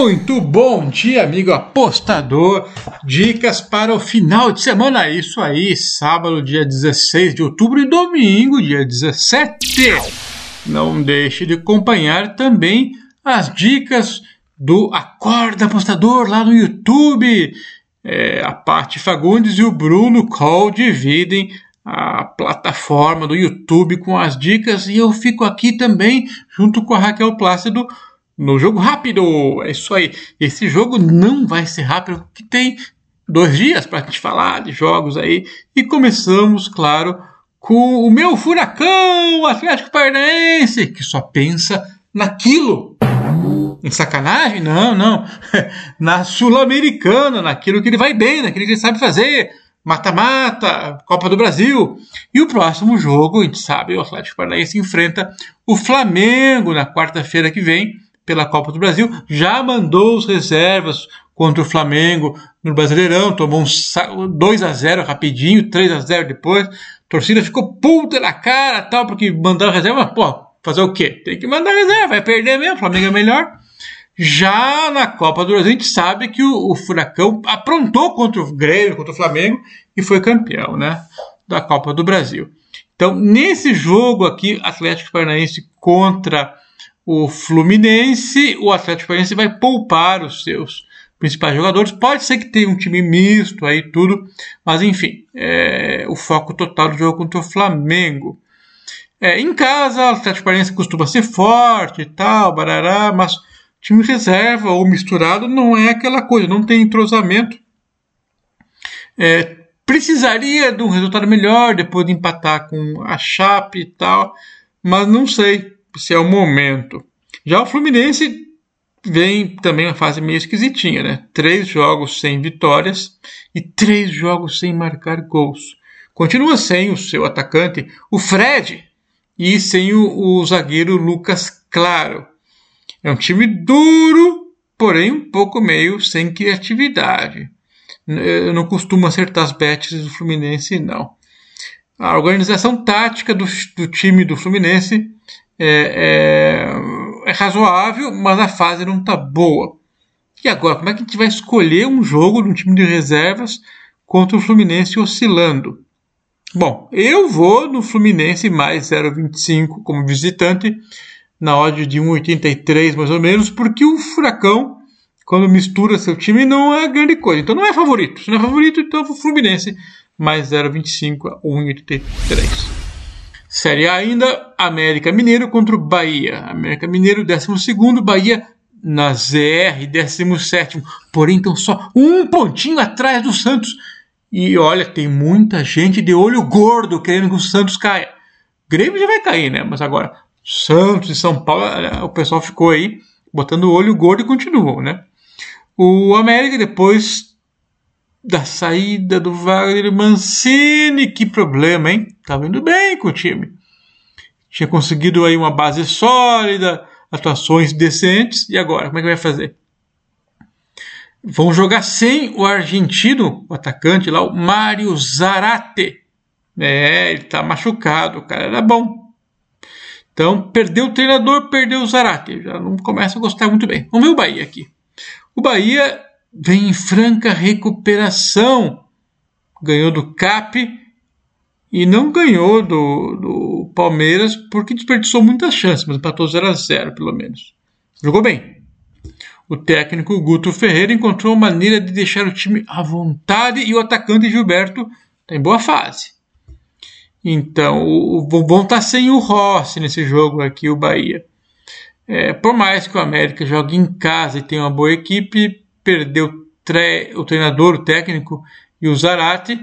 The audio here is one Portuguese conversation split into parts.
Muito bom dia, amigo apostador. Dicas para o final de semana. Isso aí, sábado, dia 16 de outubro e domingo, dia 17. Não deixe de acompanhar também as dicas do Acorda Apostador lá no YouTube. É, a Paty Fagundes e o Bruno Cole dividem a plataforma do YouTube com as dicas e eu fico aqui também junto com a Raquel Plácido no jogo rápido. É isso aí. Esse jogo não vai ser rápido, que tem dois dias para gente falar de jogos aí. E começamos, claro, com o meu furacão Atlético Paranaense, que só pensa naquilo. Em sacanagem? Não, não. Na Sul-Americana, naquilo que ele vai bem, naquilo que ele sabe fazer. Mata-mata, Copa do Brasil. E o próximo jogo, a gente sabe, o Atlético Paranaense enfrenta o Flamengo na quarta-feira que vem pela Copa do Brasil, já mandou os reservas contra o Flamengo no Brasileirão, tomou um 2 a 0 rapidinho, 3 a 0 depois. A torcida ficou puta na cara, tal, porque mandaram reserva, mas, pô, fazer o quê? Tem que mandar reserva, vai perder mesmo, o Flamengo é melhor. Já na Copa do Brasil, a gente sabe que o, o Furacão aprontou contra o Grêmio, contra o Flamengo e foi campeão, né, da Copa do Brasil. Então, nesse jogo aqui, Atlético Paranaense contra o Fluminense, o Atlético Paranaense vai poupar os seus principais jogadores. Pode ser que tenha um time misto aí tudo, mas enfim, é, o foco total do jogo contra o Flamengo. É, em casa, o Atlético Paranaense costuma ser forte e tal, barará, mas time reserva ou misturado não é aquela coisa, não tem entrosamento. É, precisaria de um resultado melhor depois de empatar com a Chape e tal, mas não sei se é o momento. Já o Fluminense vem também uma fase meio esquisitinha, né? Três jogos sem vitórias e três jogos sem marcar gols. Continua sem o seu atacante, o Fred, e sem o, o zagueiro Lucas Claro. É um time duro, porém um pouco meio sem criatividade. Eu não costumo acertar as bets do Fluminense, não. A organização tática do, do time do Fluminense é, é, é razoável, mas a fase não está boa. E agora, como é que a gente vai escolher um jogo de um time de reservas contra o Fluminense oscilando? Bom, eu vou no Fluminense mais 0,25 como visitante, na odd de 1,83 mais ou menos, porque o Furacão, quando mistura seu time, não é grande coisa. Então não é favorito. Se não é favorito, então o Fluminense mais 0,25 a 1,83. Série A ainda, América Mineiro contra o Bahia. América Mineiro, 12 Bahia na ZR, 17 Porém, então só um pontinho atrás do Santos. E olha, tem muita gente de olho gordo querendo que o Santos caia. Grêmio já vai cair, né? Mas agora, Santos e São Paulo, o pessoal ficou aí botando o olho gordo e continuou, né? O América, depois da saída do Wagner Mancini. Que problema, hein? Tava indo bem com o time. Tinha conseguido aí uma base sólida, atuações decentes, e agora? Como é que vai fazer? Vão jogar sem o argentino, o atacante lá, o Mário Zarate. É, ele tá machucado, o cara era bom. Então, perdeu o treinador, perdeu o Zarate. Já não começa a gostar muito bem. Vamos ver o Bahia aqui. O Bahia vem em franca recuperação. Ganhou do CAP e não ganhou do, do Palmeiras porque desperdiçou muitas chances, mas empatou 0 a 0 pelo menos. Jogou bem. O técnico Guto Ferreira encontrou uma maneira de deixar o time à vontade e o atacante Gilberto está em boa fase. Então, vão estar tá sem o Rossi nesse jogo aqui, o Bahia. É, por mais que o América jogue em casa e tenha uma boa equipe, perdeu o treinador, o técnico e o Zarate.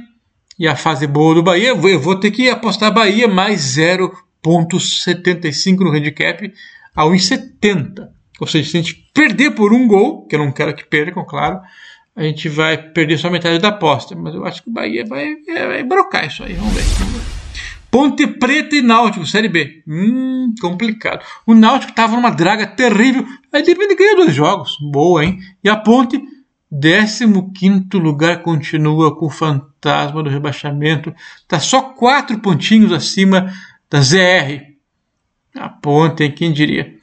E a fase boa do Bahia, eu vou ter que apostar Bahia mais 0,75 no handicap a 1,70. Ou seja, se a gente perder por um gol, que eu não quero que percam, claro, a gente vai perder só metade da aposta. Mas eu acho que o Bahia vai, vai brocar isso aí. Vamos ver. Vamos ver. Ponte Preta e Náutico, Série B. Hum, complicado. O Náutico estava numa draga terrível. Aí de repente ganhou dois jogos. Boa, hein? E a Ponte, 15 lugar, continua com o fantasma do rebaixamento. Está só quatro pontinhos acima da ZR. A Ponte? Quem diria?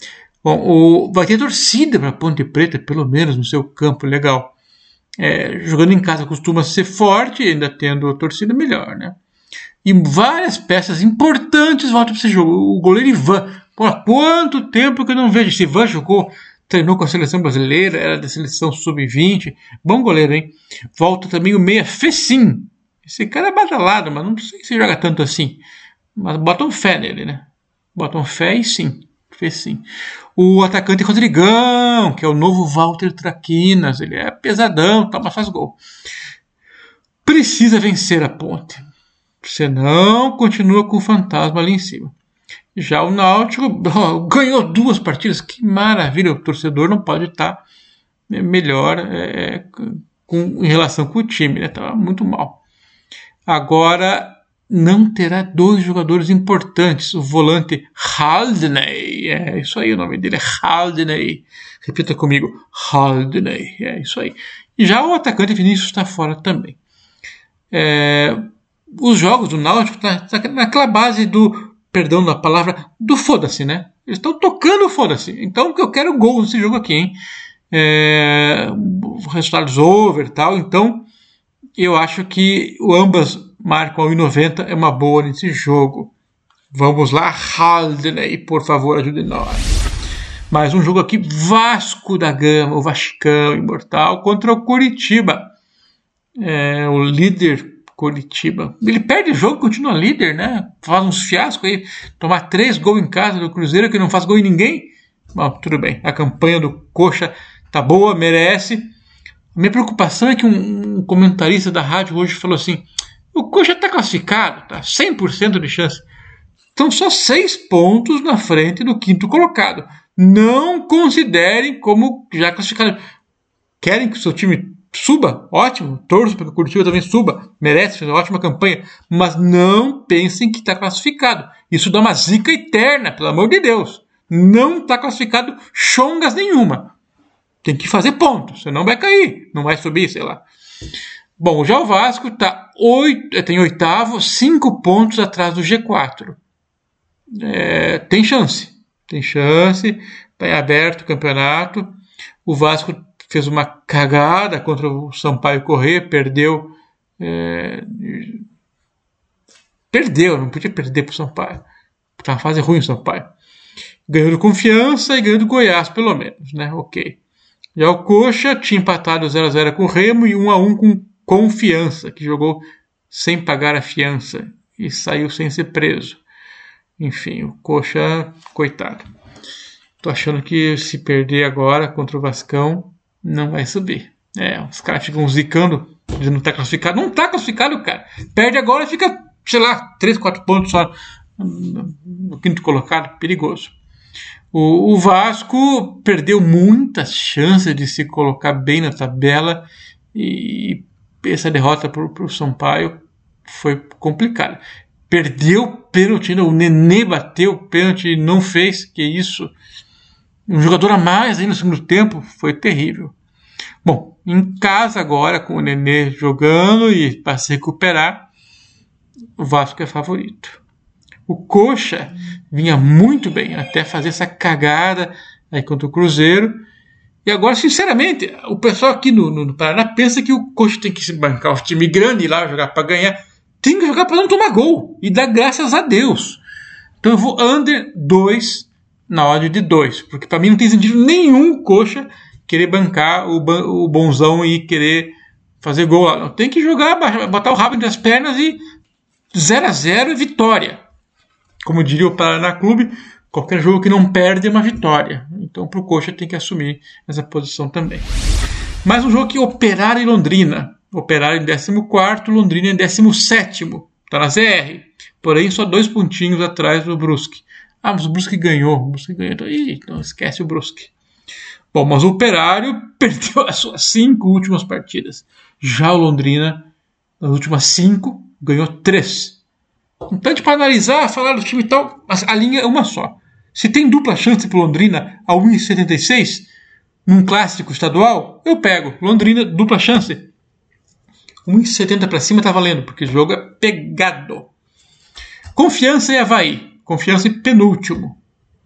Bom, o, vai ter torcida para Ponte Preta, pelo menos no seu campo, legal. É, jogando em casa costuma ser forte, ainda tendo a torcida melhor, né? E várias peças importantes voltam para esse jogo. O goleiro Ivan. Pô, quanto tempo que eu não vejo. Esse Ivan jogou, treinou com a seleção brasileira, era da seleção sub-20. Bom goleiro, hein? Volta também o meia Fecim. Esse cara é badalado, mas não sei se joga tanto assim. Mas botam fé nele, né? Botam fé e sim. Fecim. O atacante Rodrigão, que é o novo Walter Traquinas. Ele é pesadão, tá, mas faz gol. Precisa vencer a ponte. Senão, continua com o fantasma ali em cima. Já o Náutico ganhou duas partidas. Que maravilha! O torcedor não pode estar né, melhor é, com, em relação com o time. Estava né? muito mal. Agora não terá dois jogadores importantes. O volante Haldney. É isso aí, o nome dele é Haldney. Repita comigo: Haldney. É isso aí. E já o atacante Vinícius está fora também. É, os jogos do Náutico tá, tá naquela base do, perdão da palavra, do foda-se, né? Eles estão tocando foda-se. Então eu quero gol nesse jogo aqui, hein? É, resultados over e tal. Então eu acho que o ambas marcam 1,90 é uma boa nesse jogo. Vamos lá, Haldney, por favor, ajude nós. Mais um jogo aqui, Vasco da Gama, o Vascão imortal, contra o Curitiba. É, o líder Coritiba. Ele perde o jogo, continua líder, né? Faz uns fiascos aí. Tomar três gols em casa do Cruzeiro que não faz gol em ninguém. Tudo bem. A campanha do Coxa tá boa, merece. Minha preocupação é que um, um comentarista da rádio hoje falou assim: o Coxa tá classificado, tá? 100% de chance. Estão só seis pontos na frente do quinto colocado. Não considerem como já classificado. Querem que o seu time suba, ótimo, torço para que o Curitiba também suba, merece, fez uma ótima campanha, mas não pensem que está classificado. Isso dá uma zica eterna, pelo amor de Deus. Não está classificado chongas nenhuma. Tem que fazer pontos, senão vai cair, não vai subir, sei lá. Bom, já o Vasco tá oito, eh, tem oitavo, cinco pontos atrás do G4. É, tem chance, tem chance, está aberto o campeonato. O Vasco fez uma cagada contra o Sampaio Corrêa, perdeu. É, perdeu, não podia perder para o Sampaio. Está uma fase ruim o Sampaio. Ganhou Confiança e ganhou do Goiás, pelo menos, né? Ok. Já o Coxa tinha empatado 0x0 com o Remo e 1x1 com Confiança, que jogou sem pagar a fiança e saiu sem ser preso. Enfim, o Coxa, coitado. Tô achando que se perder agora contra o Vascão, não vai subir. É, os caras ficam zicando, dizendo que tá classificado. Não tá classificado, cara. Perde agora e fica, sei lá, 3, 4 pontos só no quinto colocado. Perigoso. O, o Vasco perdeu muitas chances de se colocar bem na tabela e essa derrota para o Sampaio foi complicada. Perdeu pênalti, o Nenê bateu pênalti e não fez, que isso um jogador a mais aí no segundo tempo foi terrível. Bom, em casa agora, com o Nenê jogando e para se recuperar, o Vasco é favorito. O Coxa vinha muito bem até fazer essa cagada aí contra o Cruzeiro. E agora, sinceramente, o pessoal aqui no, no, Paraná pensa que o Coxa tem que se bancar o time grande e lá jogar para ganhar. Tem que jogar para não tomar gol e dar graças a Deus. Então eu vou under 2 na odd de 2, porque para mim não tem sentido nenhum coxa querer bancar o, o bonzão e querer fazer gol. Tem que jogar, botar o rabo entre as pernas e 0 a 0 vitória. Como diria o Paraná Clube, qualquer jogo que não perde é uma vitória. Então para o Coxa tem que assumir essa posição também. Mais um jogo que Operário e Londrina. Operário em 14, Londrina em 17. Está na ZR. Porém, só dois pontinhos atrás do Brusque. Ah, mas o Brusque ganhou. O Brusque ganhou. Então, ih, então esquece o Brusque. Bom, mas o Operário perdeu as suas cinco últimas partidas. Já o Londrina, nas últimas cinco, ganhou três. Então, para analisar, falar do time e tal, a linha é uma só. Se tem dupla chance para Londrina a 1,76 num clássico estadual, eu pego. Londrina, dupla chance. 1,70 para cima tá valendo, porque o jogo é pegado. Confiança e Havaí. Confiança em penúltimo.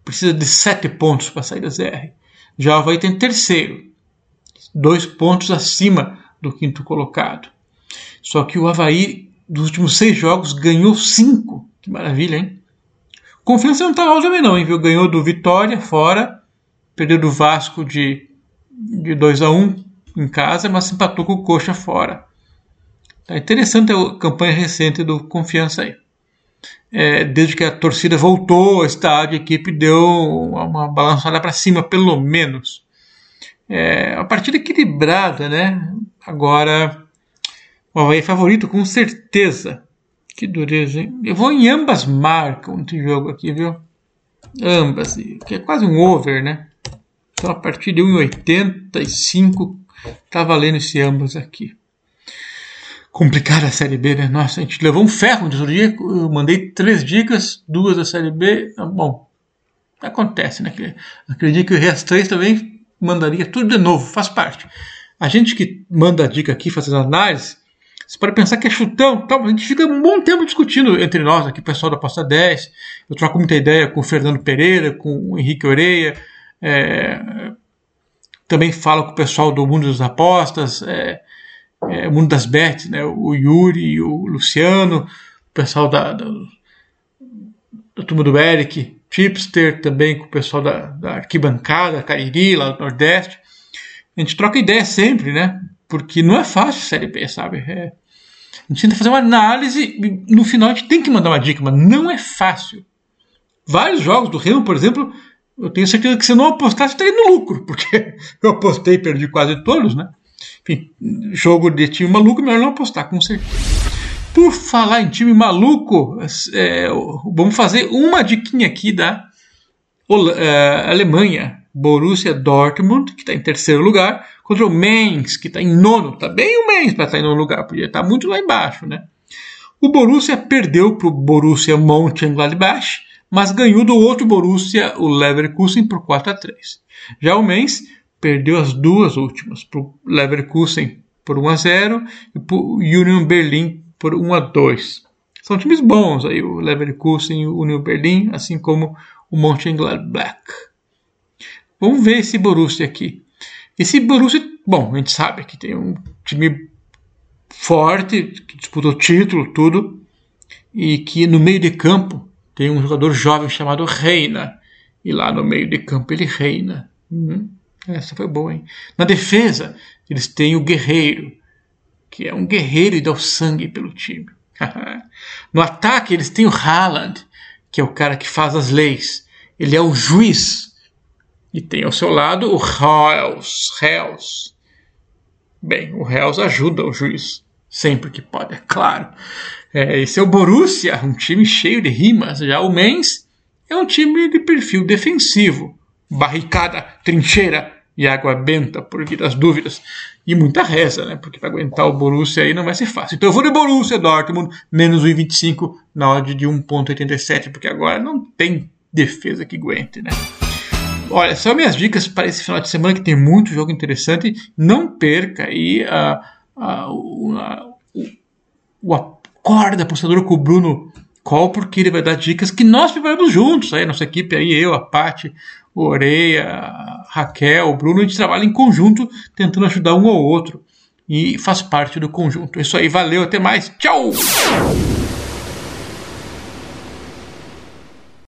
precisa de sete pontos para sair da ZR. Já o Havaí tem terceiro, dois pontos acima do quinto colocado. Só que o Havaí, dos últimos seis jogos, ganhou cinco. Que maravilha, hein? Confiança não tá mal também não, hein? Viu? Ganhou do Vitória fora, perdeu do Vasco de, de 2 a 1 em casa, mas empatou com o Coxa fora. Tá interessante a campanha recente do Confiança aí é, desde que a torcida voltou ao estádio, a equipe deu uma balançada para cima, pelo menos. É uma partida equilibrada, né? Agora, o Havaí é favorito, com certeza. Que dureza, hein? Eu vou em ambas marcas nesse jogo aqui, viu? Ambas, que é quase um over, né? Então a partir de 1,85 tá valendo esse ambas aqui complicada a Série B, né? Nossa, a gente levou um ferro no dia. Eu mandei três dicas, duas da Série B. Ah, bom, acontece, né? Acredito que o resto três também mandaria tudo de novo, faz parte. A gente que manda a dica aqui, fazendo análise, você pode pensar que é chutão, tal, a gente fica um bom tempo discutindo entre nós aqui, o pessoal da Aposta 10. Eu troco muita ideia com o Fernando Pereira, com o Henrique Oreia. É, também falo com o pessoal do Mundo das Apostas. É, é, mundo das bets, né? O Yuri, o Luciano, o pessoal da, da, turma do Eric, Chipster também com o pessoal da, da arquibancada, Cairi, lá do Nordeste. A gente troca ideia sempre, né? Porque não é fácil Série B, sabe? É, a gente tenta fazer uma análise e no final a gente tem que mandar uma dica, mas não é fácil. Vários jogos do Remo, por exemplo, eu tenho certeza que se não apostar, você estaria no lucro, porque eu apostei e perdi quase todos, né? Enfim, jogo de time maluco, melhor não apostar, com certeza. Por falar em time maluco, é, vamos fazer uma diquinha aqui da é, Alemanha. Borussia Dortmund, que está em terceiro lugar, contra o Mainz, que está em nono. Está bem o Mainz para estar tá em nono lugar, podia estar tá muito lá embaixo, né? O Borussia perdeu para o Borussia Mönchengladbach, mas ganhou do outro Borussia, o Leverkusen, por 4 a 3. Já o Mainz perdeu as duas últimas para o Leverkusen por 1 a 0 e para o Union Berlin por 1 a 2. São times bons aí, o Leverkusen e o Union Berlin, assim como o Mönchengladbach. Vamos ver esse Borussia aqui. Esse Borussia, bom, a gente sabe que tem um time forte, que disputou título, tudo, e que no meio de campo tem um jogador jovem chamado Reina, e lá no meio de campo ele reina. Uhum. Essa foi boa, hein? Na defesa, eles têm o Guerreiro, que é um guerreiro e dá o sangue pelo time. no ataque, eles têm o Haaland, que é o cara que faz as leis. Ele é o juiz. E tem ao seu lado o Hells. Hells. Bem, o Hells ajuda o juiz. Sempre que pode, é claro. É, esse é o Borussia, um time cheio de rimas. Já o Mainz é um time de perfil defensivo. Barricada, trincheira, e água benta por vir das dúvidas. E muita reza, né? Porque para aguentar o Borussia aí não vai ser fácil. Então eu vou de Borussia Dortmund, menos 1,25 na odd de 1,87, porque agora não tem defesa que aguente, né? Olha, são minhas dicas para esse final de semana que tem muito jogo interessante. Não perca aí a, a, a, o acorda apostador com o Bruno Call, porque ele vai dar dicas que nós preparamos juntos, aí, nossa equipe aí, eu, a Paty, o Oreia, a Raquel, o Bruno, a gente trabalha em conjunto, tentando ajudar um ao outro. E faz parte do conjunto. É isso aí, valeu, até mais. Tchau!